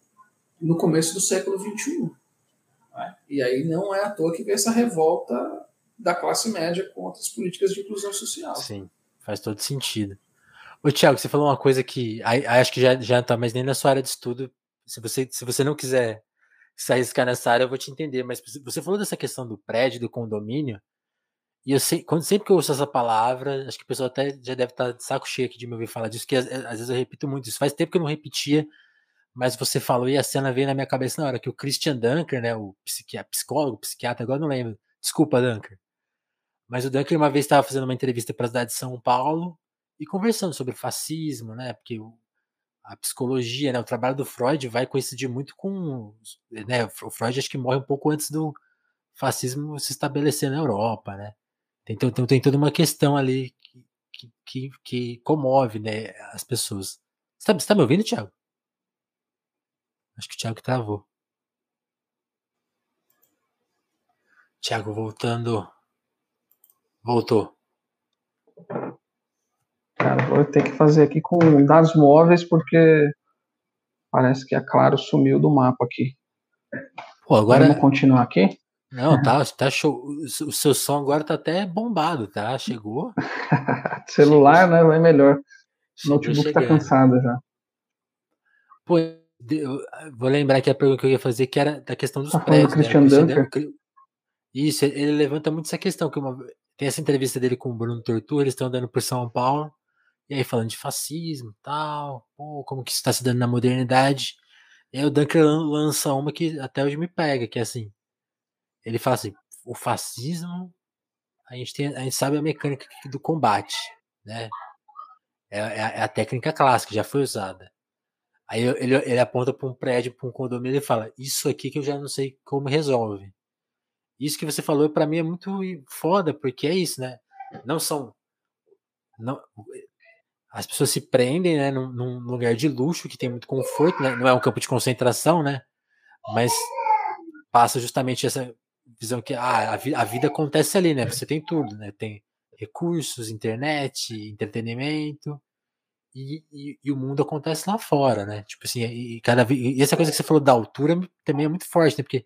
no começo do século XXI. Né? E aí não é à toa que veio essa revolta da classe média contra as políticas de inclusão social. Sim, faz todo sentido. Ô, Tiago, você falou uma coisa que acho que já, já tá mais nem na sua área de estudo. Se você, se você não quiser se arriscar nessa área, eu vou te entender. Mas você falou dessa questão do prédio, do condomínio, e eu sei, quando sempre que eu ouço essa palavra, acho que o pessoal até já deve estar de saco cheio aqui de me ouvir falar disso, que às, às vezes eu repito muito isso. Faz tempo que eu não repetia, mas você falou e a cena veio na minha cabeça na hora que o Christian Dunker, né, o psicólogo, psiquiatra, agora não lembro. Desculpa, Dunker. Mas o Dunker uma vez estava fazendo uma entrevista para a cidade de São Paulo e conversando sobre fascismo, né? Porque a psicologia, né, o trabalho do Freud vai coincidir muito com, né, o Freud acho que morre um pouco antes do fascismo se estabelecer na Europa, né? Então, então tem toda uma questão ali que, que, que comove, né, as pessoas. Você está tá me ouvindo, Thiago? Acho que o Thiago travou. Thiago voltando. Voltou. Cara, vou ter que fazer aqui com dados móveis porque parece que a Claro sumiu do mapa aqui. Pô, agora vamos continuar aqui? Não, tá, tá show. O seu som agora tá até bombado, tá? Chegou. Celular, Chegou. né? Vai melhor. O notebook tá cansado já. Pô, vou lembrar que a pergunta que eu ia fazer que era da questão dos tá prédios. Né? Christian Dunker. Isso, ele levanta muito essa questão, que uma, tem essa entrevista dele com o Bruno Tortura, eles estão andando por São Paulo, e aí falando de fascismo tal, pô, como que isso está se dando na modernidade. E aí o Dunker lança uma que até hoje me pega, que é assim, ele fala assim, o fascismo, a gente, tem, a gente sabe a mecânica do combate, né? É, é, é a técnica clássica, já foi usada. Aí ele, ele aponta para um prédio, para um condomínio e fala: Isso aqui que eu já não sei como resolve. Isso que você falou para mim é muito foda, porque é isso, né? Não são. Não, as pessoas se prendem né, num, num lugar de luxo que tem muito conforto, né? não é um campo de concentração, né? Mas passa justamente essa visão que ah, a, vi, a vida acontece ali, né? Você tem tudo, né? Tem recursos, internet, entretenimento, e, e, e, o mundo acontece lá fora, né? Tipo assim, e, cada vez, e essa coisa que você falou da altura também é muito forte, né? Porque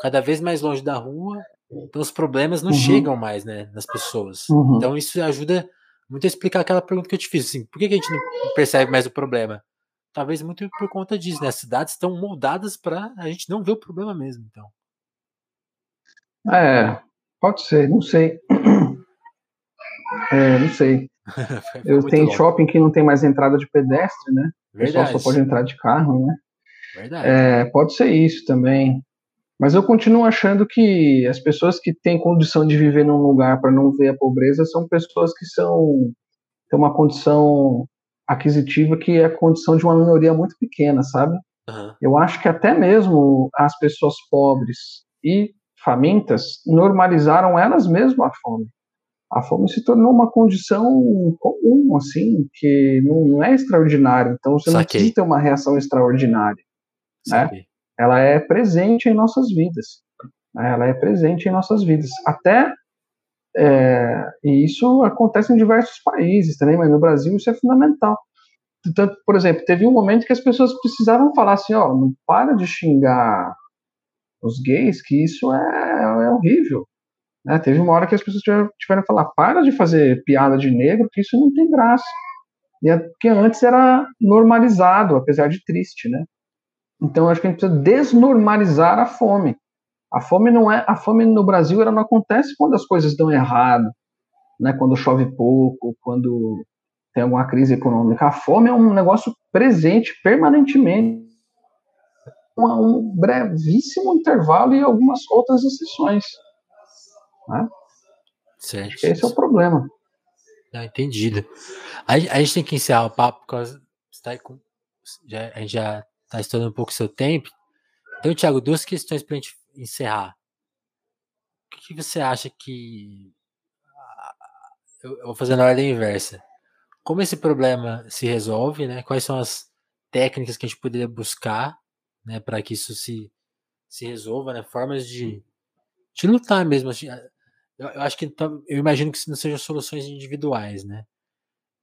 cada vez mais longe da rua, então os problemas não uhum. chegam mais, né, nas pessoas. Uhum. Então isso ajuda muito a explicar aquela pergunta que eu te fiz, assim, por que, a gente não percebe mais o problema? Talvez muito por conta disso, né? As cidades estão moldadas para a gente não ver o problema mesmo, então. É, pode ser, não sei. É, não sei. Eu tenho shopping que não tem mais entrada de pedestre, né? Verdade. O pessoal só pode entrar de carro, né? Verdade. É, pode ser isso também. Mas eu continuo achando que as pessoas que têm condição de viver num lugar para não ver a pobreza são pessoas que são têm uma condição aquisitiva que é a condição de uma minoria muito pequena, sabe? Uhum. Eu acho que até mesmo as pessoas pobres e famintas normalizaram elas mesmas a fome. A fome se tornou uma condição comum, assim, que não, é extraordinário. Então você Saquei. não precisa ter uma reação extraordinária. Né? ela é presente em nossas vidas. Né? Ela é presente em nossas vidas. Até é, e isso acontece em diversos países também, mas no Brasil isso é fundamental. Tanto, por exemplo, teve um momento que as pessoas precisavam falar assim, ó, não para de xingar os gays, que isso é, é horrível. Né? Teve uma hora que as pessoas tiveram, tiveram que falar, para de fazer piada de negro, que isso não tem graça. E é porque antes era normalizado, apesar de triste, né? Então acho que a gente precisa desnormalizar a fome. A fome não é, a fome no Brasil ela não acontece quando as coisas dão errado, né? Quando chove pouco, quando tem alguma crise econômica. A fome é um negócio presente permanentemente. Um, um brevíssimo intervalo e algumas outras exceções. Né? Certo. Esse é o problema. Não, entendido. A, a, gente tem que encerrar o papo, porque tá com, já, a gente já está estourando um pouco o seu tempo. Então, Thiago, duas questões para a gente encerrar. O que, você acha que. Eu, vou fazer na ordem inversa. Como esse problema se resolve, né? Quais são as técnicas que a gente poderia buscar né, para que isso se, se resolva, né? Formas de, de lutar mesmo. Eu, eu acho que eu imagino que não sejam soluções individuais, né?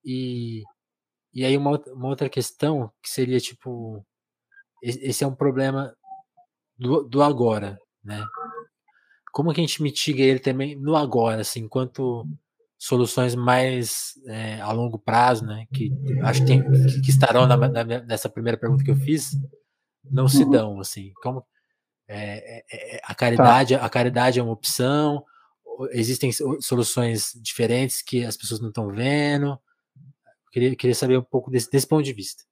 E, e aí uma, uma outra questão que seria tipo esse é um problema do, do agora, né? Como que a gente mitiga ele também no agora, assim, enquanto soluções mais é, a longo prazo, né? Que acho que, tem, que estarão na, na, nessa primeira pergunta que eu fiz, não se uhum. dão, assim. Como é, é, é, a caridade, tá. a caridade é uma opção. Existem soluções diferentes que as pessoas não estão vendo. Queria, queria saber um pouco desse, desse ponto de vista.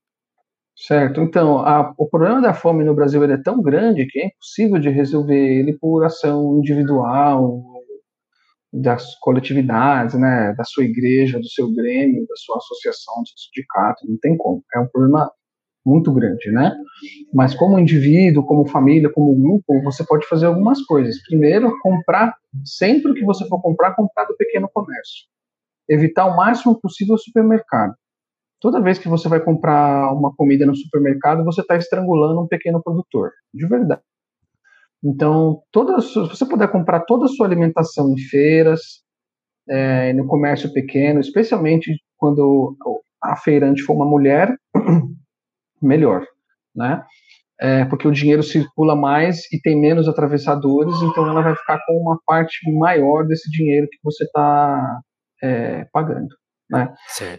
Certo. Então, a, o problema da fome no Brasil é tão grande que é impossível de resolver ele por ação individual das coletividades, né, da sua igreja, do seu grêmio, da sua associação, do sindicato, não tem como. É um problema muito grande, né? Mas como indivíduo, como família, como grupo, você pode fazer algumas coisas. Primeiro, comprar sempre que você for comprar, comprar do pequeno comércio. Evitar o máximo possível o supermercado toda vez que você vai comprar uma comida no supermercado, você está estrangulando um pequeno produtor, de verdade. Então, toda, se você puder comprar toda a sua alimentação em feiras, é, no comércio pequeno, especialmente quando a feirante for uma mulher, melhor, né? é, porque o dinheiro circula mais e tem menos atravessadores, então ela vai ficar com uma parte maior desse dinheiro que você está é, pagando. Né?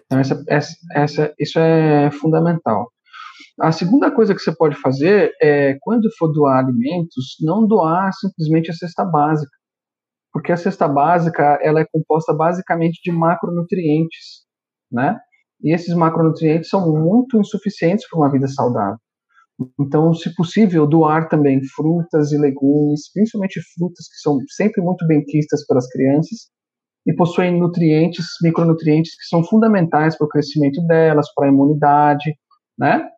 Então, essa, essa, essa, isso é fundamental. A segunda coisa que você pode fazer é, quando for doar alimentos, não doar simplesmente a cesta básica, porque a cesta básica ela é composta basicamente de macronutrientes, né? E esses macronutrientes são muito insuficientes para uma vida saudável. Então, se possível, doar também frutas e legumes, principalmente frutas que são sempre muito bem quistas pelas crianças e possuem nutrientes, micronutrientes que são fundamentais para o crescimento delas, para a imunidade, né?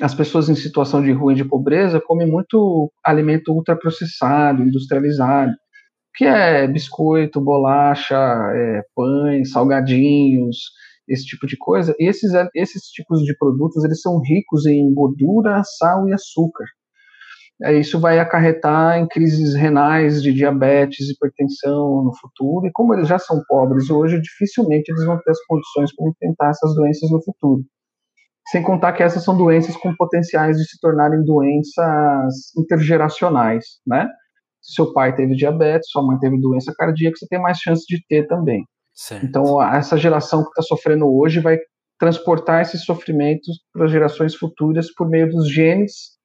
As pessoas em situação de rua e de pobreza comem muito alimento ultraprocessado, industrializado, que é biscoito, bolacha, é, pães, salgadinhos, esse tipo de coisa. Esses, esses tipos de produtos eles são ricos em gordura, sal e açúcar. É, isso vai acarretar em crises renais de diabetes, hipertensão no futuro. E como eles já são pobres hoje, dificilmente eles vão ter as condições para enfrentar essas doenças no futuro. Sem contar que essas são doenças com potenciais de se tornarem doenças intergeracionais, né? Se seu pai teve diabetes, sua mãe teve doença cardíaca, você tem mais chance de ter também. Certo. Então, essa geração que está sofrendo hoje vai transportar esses sofrimentos para gerações futuras por meio dos genes,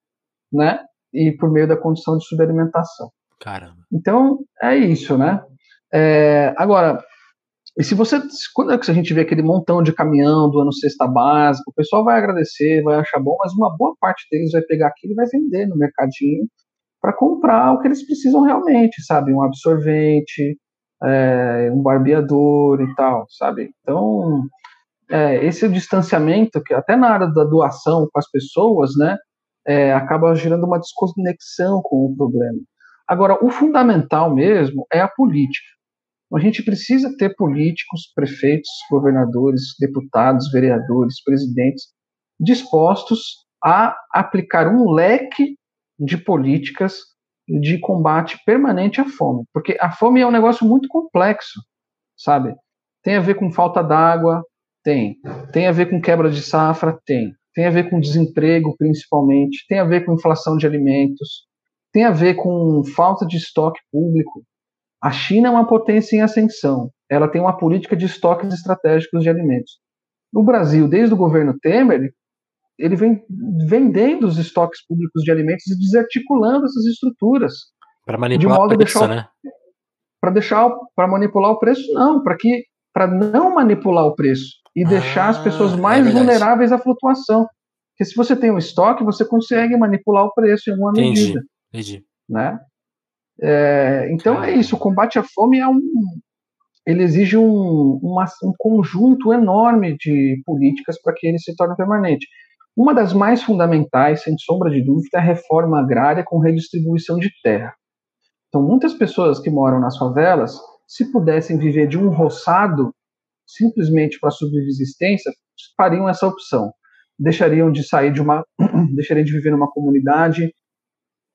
né? E por meio da condição de subalimentação. Caramba. Então, é isso, né? É, agora, e se você, quando é que a gente vê aquele montão de caminhão do ano cesta básica, o pessoal vai agradecer, vai achar bom, mas uma boa parte deles vai pegar aquilo e vai vender no mercadinho para comprar o que eles precisam realmente, sabe? Um absorvente, é, um barbeador e tal, sabe? Então, é, esse distanciamento, que até na área da doação com as pessoas, né, é, acaba gerando uma desconexão com o problema. Agora, o fundamental mesmo é a política. A gente precisa ter políticos, prefeitos, governadores, deputados, vereadores, presidentes dispostos a aplicar um leque de políticas de combate permanente à fome, porque a fome é um negócio muito complexo, sabe? Tem a ver com falta d'água, tem. Tem a ver com quebra de safra, tem. Tem a ver com desemprego, principalmente. Tem a ver com inflação de alimentos. Tem a ver com falta de estoque público. A China é uma potência em ascensão. Ela tem uma política de estoques estratégicos de alimentos. No Brasil, desde o governo Temer, ele vem vendendo os estoques públicos de alimentos e desarticulando essas estruturas. Para manipular de modo o preço, deixar, né? Para deixar, para manipular o preço, não, para que, para não manipular o preço e ah, deixar as pessoas é mais é vulneráveis à flutuação. Porque se você tem um estoque, você consegue manipular o preço em uma entendi, medida. Entendi. Né? É, então é isso. O combate à fome é um, ele exige um, uma, um conjunto enorme de políticas para que ele se torne permanente. Uma das mais fundamentais, sem sombra de dúvida, é a reforma agrária com redistribuição de terra. Então, muitas pessoas que moram nas favelas, se pudessem viver de um roçado, simplesmente para subsistência, fariam essa opção. Deixariam de sair de uma, deixariam de viver numa comunidade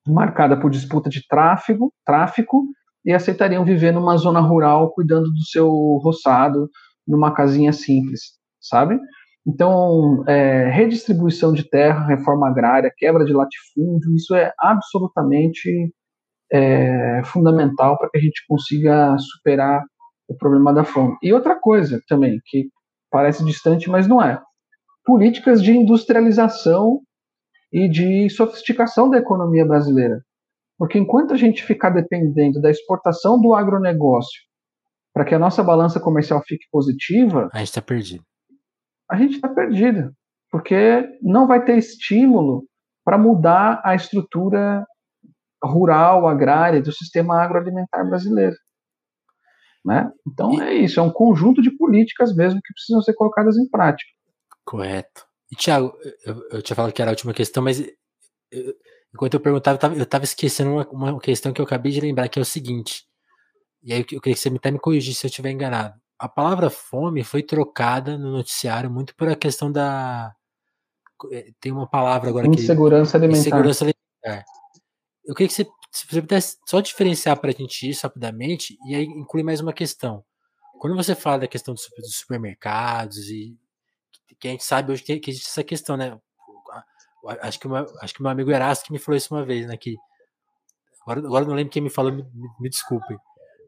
marcada por disputa de tráfego, tráfico, e aceitariam viver numa zona rural, cuidando do seu roçado, numa casinha simples, sabe? Então, é, redistribuição de terra, reforma agrária, quebra de latifúndio, isso é absolutamente é, fundamental para que a gente consiga superar o problema da fome. E outra coisa também, que parece distante, mas não é. Políticas de industrialização e de sofisticação da economia brasileira. Porque enquanto a gente ficar dependendo da exportação do agronegócio para que a nossa balança comercial fique positiva, a gente está perdido a gente está perdido, porque não vai ter estímulo para mudar a estrutura rural, agrária do sistema agroalimentar brasileiro. Né? Então é isso, é um conjunto de políticas mesmo que precisam ser colocadas em prática. Correto. E Tiago, eu, eu tinha falado que era a última questão, mas eu, enquanto eu perguntava, eu estava esquecendo uma, uma, questão que eu acabei de lembrar, que é o seguinte. E aí eu queria que você até me corrigisse se eu estiver enganado a palavra fome foi trocada no noticiário muito por a questão da. Eh, tem uma palavra agora que. Insegurança alimentar. Insegurança alimentar. Eu queria que você, se você pudesse só diferenciar para a gente isso rapidamente e aí incluir mais uma questão. Quando você fala da questão dos, supermercados e que a gente sabe hoje que, existe essa questão, né? acho que, uma, acho que meu amigo Erasto que me falou isso uma vez, né? Que, agora, agora não lembro quem me falou, me, me, me desculpem.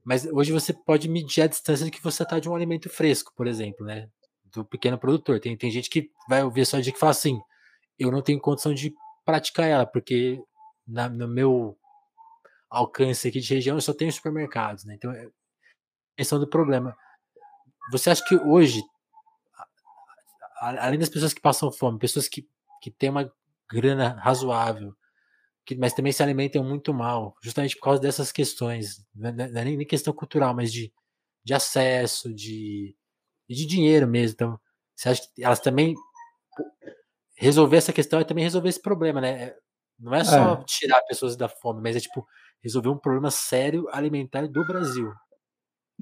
Mas hoje você pode medir a distância que você está de um alimento fresco, por exemplo, né? Do pequeno produtor. Tem, tem gente que vai ouvir só de que fala assim: eu não tenho condição de praticar ela, porque na, no meu alcance aqui de região eu só tenho supermercados, né? Então, é questão do problema. Você acha que hoje, além das pessoas que passam fome, pessoas que, que têm uma grana razoável, que, mas também se alimentam muito mal, justamente por causa dessas questões, não é, não é nem questão cultural, mas de, de acesso, de, de dinheiro mesmo. Então, você acha que elas também resolver essa questão é também resolver esse problema, né? Não é só é. tirar pessoas da fome, mas é tipo resolver um problema sério alimentar do Brasil.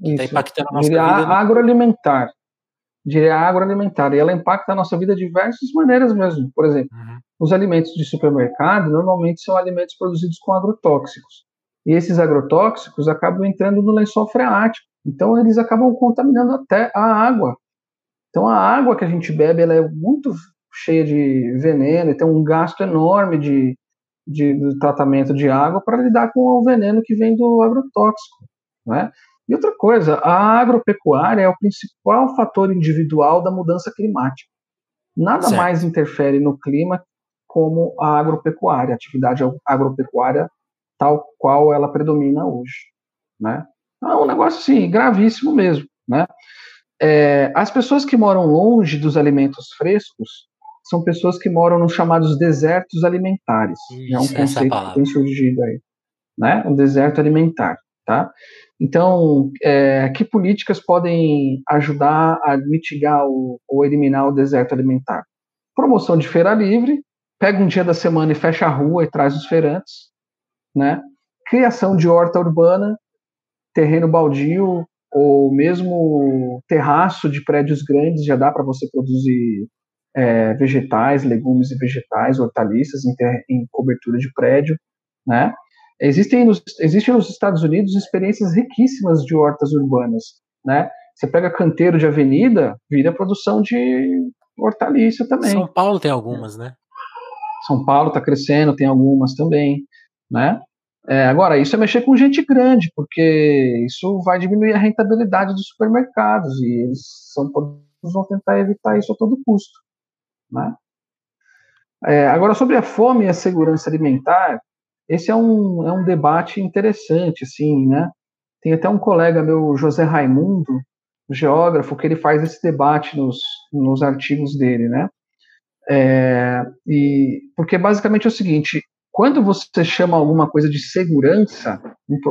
Que está impactando a nossa vida. Agroalimentar. Diria agroalimentar. E ela impacta a nossa vida de diversas maneiras mesmo. Por exemplo, uhum. os alimentos de supermercado normalmente são alimentos produzidos com agrotóxicos. E esses agrotóxicos acabam entrando no lençol freático. Então eles acabam contaminando até a água. Então a água que a gente bebe ela é muito cheia de veneno e tem um gasto enorme de, de, de tratamento de água para lidar com o veneno que vem do agrotóxico. Né? E outra coisa, a agropecuária é o principal fator individual da mudança climática. Nada certo. mais interfere no clima como a agropecuária, a atividade agropecuária tal qual ela predomina hoje. Né? É um negócio assim, gravíssimo mesmo. Né? É, as pessoas que moram longe dos alimentos frescos são pessoas que moram nos chamados desertos alimentares. Isso, é um conceito que tem surgido aí. Né? O deserto alimentar. Tá? Então, é, que políticas podem ajudar a mitigar o, ou eliminar o deserto alimentar? Promoção de feira livre, pega um dia da semana e fecha a rua e traz os feirantes, né? Criação de horta urbana, terreno baldio ou mesmo terraço de prédios grandes já dá para você produzir é, vegetais, legumes e vegetais, hortaliças em, ter, em cobertura de prédio, né? Existem nos, existem nos Estados Unidos experiências riquíssimas de hortas urbanas, né? Você pega canteiro de avenida, vira produção de hortaliça também. São Paulo tem algumas, né? São Paulo está crescendo, tem algumas também, né? É, agora, isso é mexer com gente grande, porque isso vai diminuir a rentabilidade dos supermercados e eles são vão tentar evitar isso a todo custo, né? É, agora, sobre a fome e a segurança alimentar, esse é um, é um debate interessante, assim, né? Tem até um colega meu, José Raimundo, geógrafo, que ele faz esse debate nos, nos artigos dele, né? É, e, porque basicamente é o seguinte, quando você chama alguma coisa de segurança,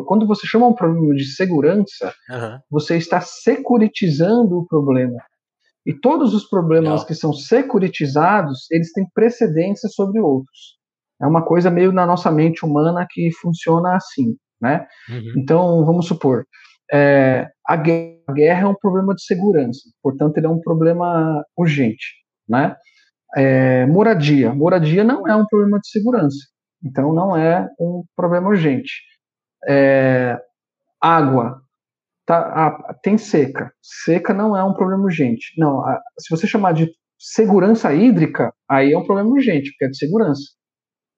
quando você chama um problema de segurança, uhum. você está securitizando o problema. E todos os problemas Legal. que são securitizados, eles têm precedência sobre outros. É uma coisa meio na nossa mente humana que funciona assim, né? Uhum. Então, vamos supor, é, a, guerra, a, guerra, é um problema de segurança, portanto, ele é um problema urgente, né? É, moradia, moradia não é um problema de segurança, então não é um problema urgente. É, água, tá, a, tem seca, seca não é um problema urgente. Não, a, se você chamar de segurança hídrica, aí é um problema urgente, porque é de segurança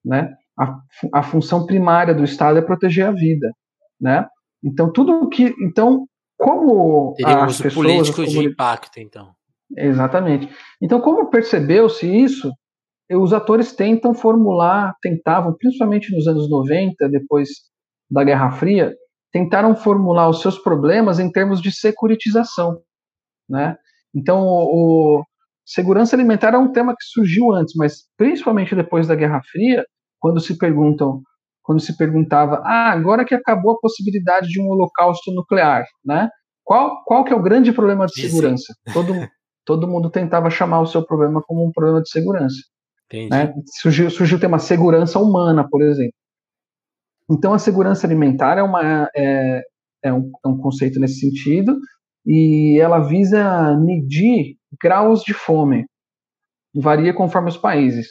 né? A, a função primária do Estado é proteger a vida, né? Então tudo que, então como Teria as pessoas, político de impacto, então. Exatamente. Então como percebeu-se isso, os atores tentam formular, tentavam, principalmente nos anos 90, depois da Guerra Fria, tentaram formular os seus problemas em termos de securitização, né? Então, o, Segurança alimentar é um tema que surgiu antes, mas principalmente depois da Guerra Fria, quando se perguntam, quando se perguntava, ah, agora que acabou a possibilidade de um holocausto nuclear, né? Qual, qual que é o grande problema de segurança? Todo, todo mundo tentava chamar o seu problema como um problema de segurança. Né? Surgiu, surgiu o tema segurança humana, por exemplo. Então, a segurança alimentar é, uma, é, é, um, é um conceito nesse sentido, e ela visa medir graus de fome. Varia conforme os países.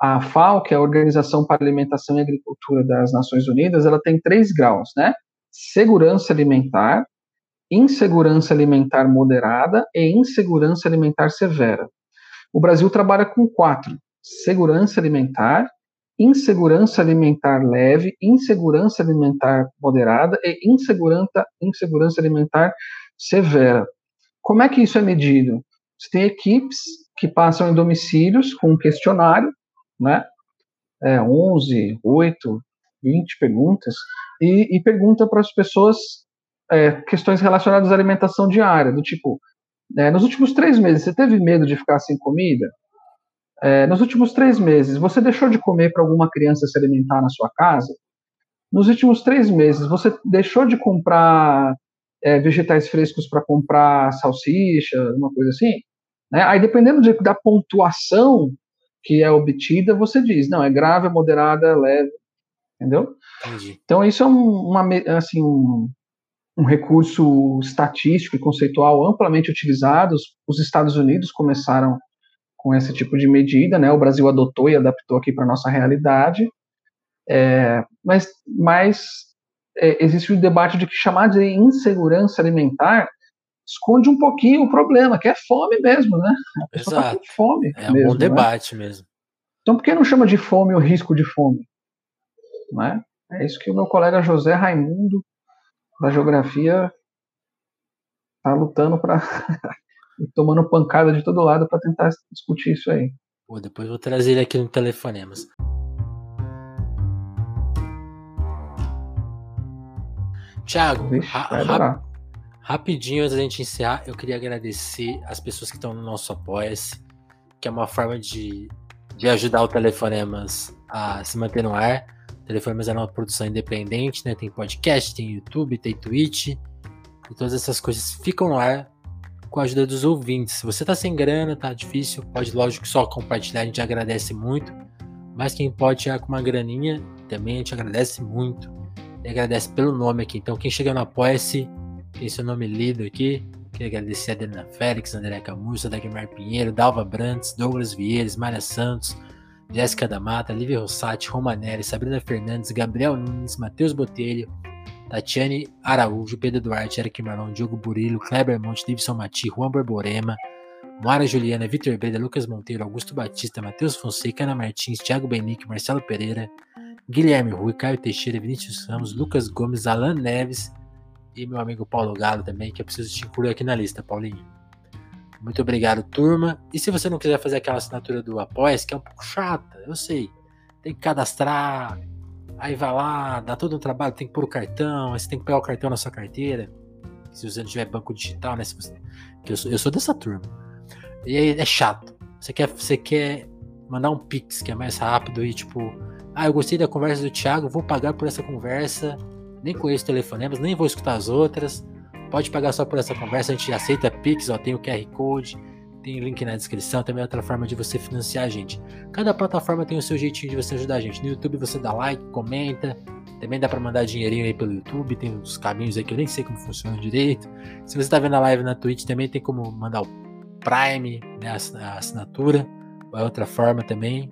A FAO, que é a Organização para a Alimentação e Agricultura das Nações Unidas, ela tem três graus, né? Segurança alimentar, insegurança alimentar moderada e insegurança alimentar severa. O Brasil trabalha com quatro, segurança alimentar, insegurança alimentar leve, insegurança alimentar moderada e insegurança, insegurança alimentar severa. Como é que isso é medido? Você tem equipes que passam em domicílios com um questionário, né? É, 11, 8, 20 perguntas, e, e pergunta para as pessoas é, questões relacionadas à alimentação diária, do tipo, é, nos últimos três meses, você teve medo de ficar sem comida? É, nos últimos três meses, você deixou de comer para alguma criança se alimentar na sua casa? Nos últimos três meses, você deixou de comprar é, vegetais frescos para comprar salsicha, uma coisa assim? Né? Aí, dependendo de, da pontuação que é obtida, você diz, não, é grave, é moderada, é leve, entendeu? Entendi. Então, isso é um, uma, assim, um, um recurso estatístico e conceitual amplamente utilizado. Os Estados Unidos começaram com esse tipo de medida, né? O Brasil adotou e adaptou aqui para nossa realidade. É, mas mas é, existe o um debate de que chamar de insegurança alimentar esconde um pouquinho o problema, que é fome mesmo, né? A pessoa Exato. Tá com fome. É mesmo, um bom né? debate né? mesmo. Então, por que não chama de fome o risco de fome? Né? É isso que o meu colega José Raimundo da geografia tá lutando para tomando pancada de todo lado para tentar discutir isso aí. Pô, depois vou trazer ele aqui no telefonemas. Tiago, ra rapidinho antes da gente encerrar, eu queria agradecer as pessoas que estão no nosso Apoia-se, que é uma forma de, de ajudar o Telefonemas a se manter no ar. Telefonemas é uma produção independente, né? Tem podcast, tem YouTube, tem Twitch. E todas essas coisas ficam no ar com a ajuda dos ouvintes. Se você tá sem grana, tá difícil, pode, lógico, só compartilhar, a gente agradece muito. Mas quem pode chegar com uma graninha, também a gente agradece muito. E agradece pelo nome aqui. Então, quem chega no Apoia-se, tem seu nome lido aqui. Queria agradecer a Adriana Félix, André Camussa, Dagmar Pinheiro, Dalva Brantes, Douglas Vieira, Maria Santos, Jéssica da Mata, Lívia Rossati, Romanelli, Sabrina Fernandes, Gabriel Nunes, Matheus Botelho, Tatiane Araújo, Pedro Duarte, Eric Marlon, Diogo Burilo, Kleber Monte, Davidson Mati, Juan Borborema, Mara Juliana, Vitor Breda, Lucas Monteiro, Augusto Batista, Matheus Fonseca, Ana Martins, Thiago Benique, Marcelo Pereira, Guilherme Rui, Caio Teixeira, Vinícius Ramos, Lucas Gomes, Alan Neves e meu amigo Paulo Galo também, que eu preciso te incluir aqui na lista, Paulinho. Muito obrigado, turma. E se você não quiser fazer aquela assinatura do apoia que é um pouco chata, eu sei. Tem que cadastrar, aí vai lá, dá todo um trabalho, tem que pôr o cartão, aí você tem que pegar o cartão na sua carteira. Se você não tiver banco digital, né? Você, eu, sou, eu sou dessa turma. E aí é chato. Você quer, você quer mandar um pix que é mais rápido e tipo, ah, eu gostei da conversa do Thiago, vou pagar por essa conversa. Nem conheço telefonemas, nem vou escutar as outras. Pode pagar só por essa conversa, a gente aceita Pix, ó, tem o QR Code, tem link na descrição, também é outra forma de você financiar a gente. Cada plataforma tem o seu jeitinho de você ajudar a gente. No YouTube você dá like, comenta, também dá para mandar dinheirinho aí pelo YouTube, tem uns caminhos aí que eu nem sei como funciona direito. Se você está vendo a live na Twitch, também tem como mandar o Prime, né, a assinatura, é outra forma também.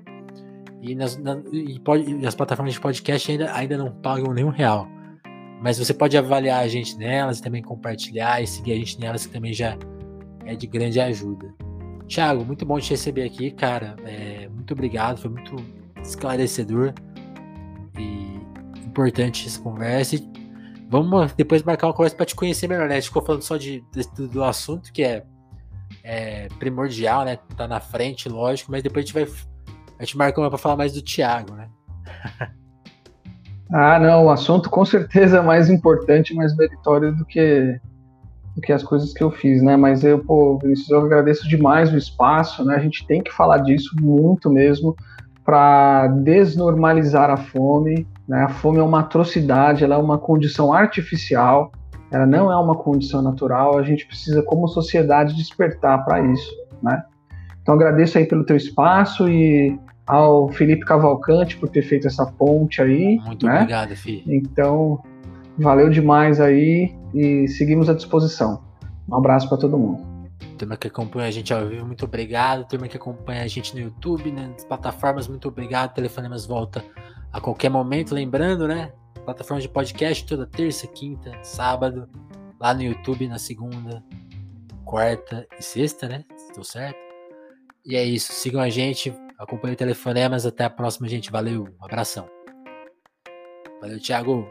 E, nas, na, e, pode, as plataformas de podcast ainda, ainda não pagam nenhum real. Mas você pode avaliar a gente nelas e também compartilhar e seguir a gente nelas, que também já é de grande ajuda. Thiago, muito bom te receber aqui, cara. É, muito obrigado, foi muito esclarecedor e importante essa conversa. E vamos depois marcar uma conversa para te conhecer melhor, né? A gente ficou falando só de, de do assunto que é, é, primordial, né? Tá na frente, lógico, mas depois a gente vai. A gente marca uma para falar mais do Thiago, né? Ah, não, o assunto com certeza é mais importante, mais meritório do que do que as coisas que eu fiz, né? Mas eu, pô, Vinícius, eu agradeço demais o espaço, né? A gente tem que falar disso muito mesmo para desnormalizar a fome, né? A fome é uma atrocidade, ela é uma condição artificial, ela não é uma condição natural, a gente precisa como sociedade despertar para isso, né? Então agradeço aí pelo teu espaço e ao Felipe Cavalcante por ter feito essa ponte aí. Muito né? obrigado, Fih. Então, valeu demais aí e seguimos à disposição. Um abraço para todo mundo. Turma que acompanha a gente ao vivo, muito obrigado. Turma que acompanha a gente no YouTube, né, nas plataformas, muito obrigado. Telefonemas volta a qualquer momento, lembrando, né? Plataforma de podcast toda terça, quinta, sábado, lá no YouTube na segunda, quarta e sexta, né? Estou certo? E é isso, sigam a gente, Acompanhe o Telefonemas. Até a próxima, gente. Valeu. Um abração. Valeu, Thiago.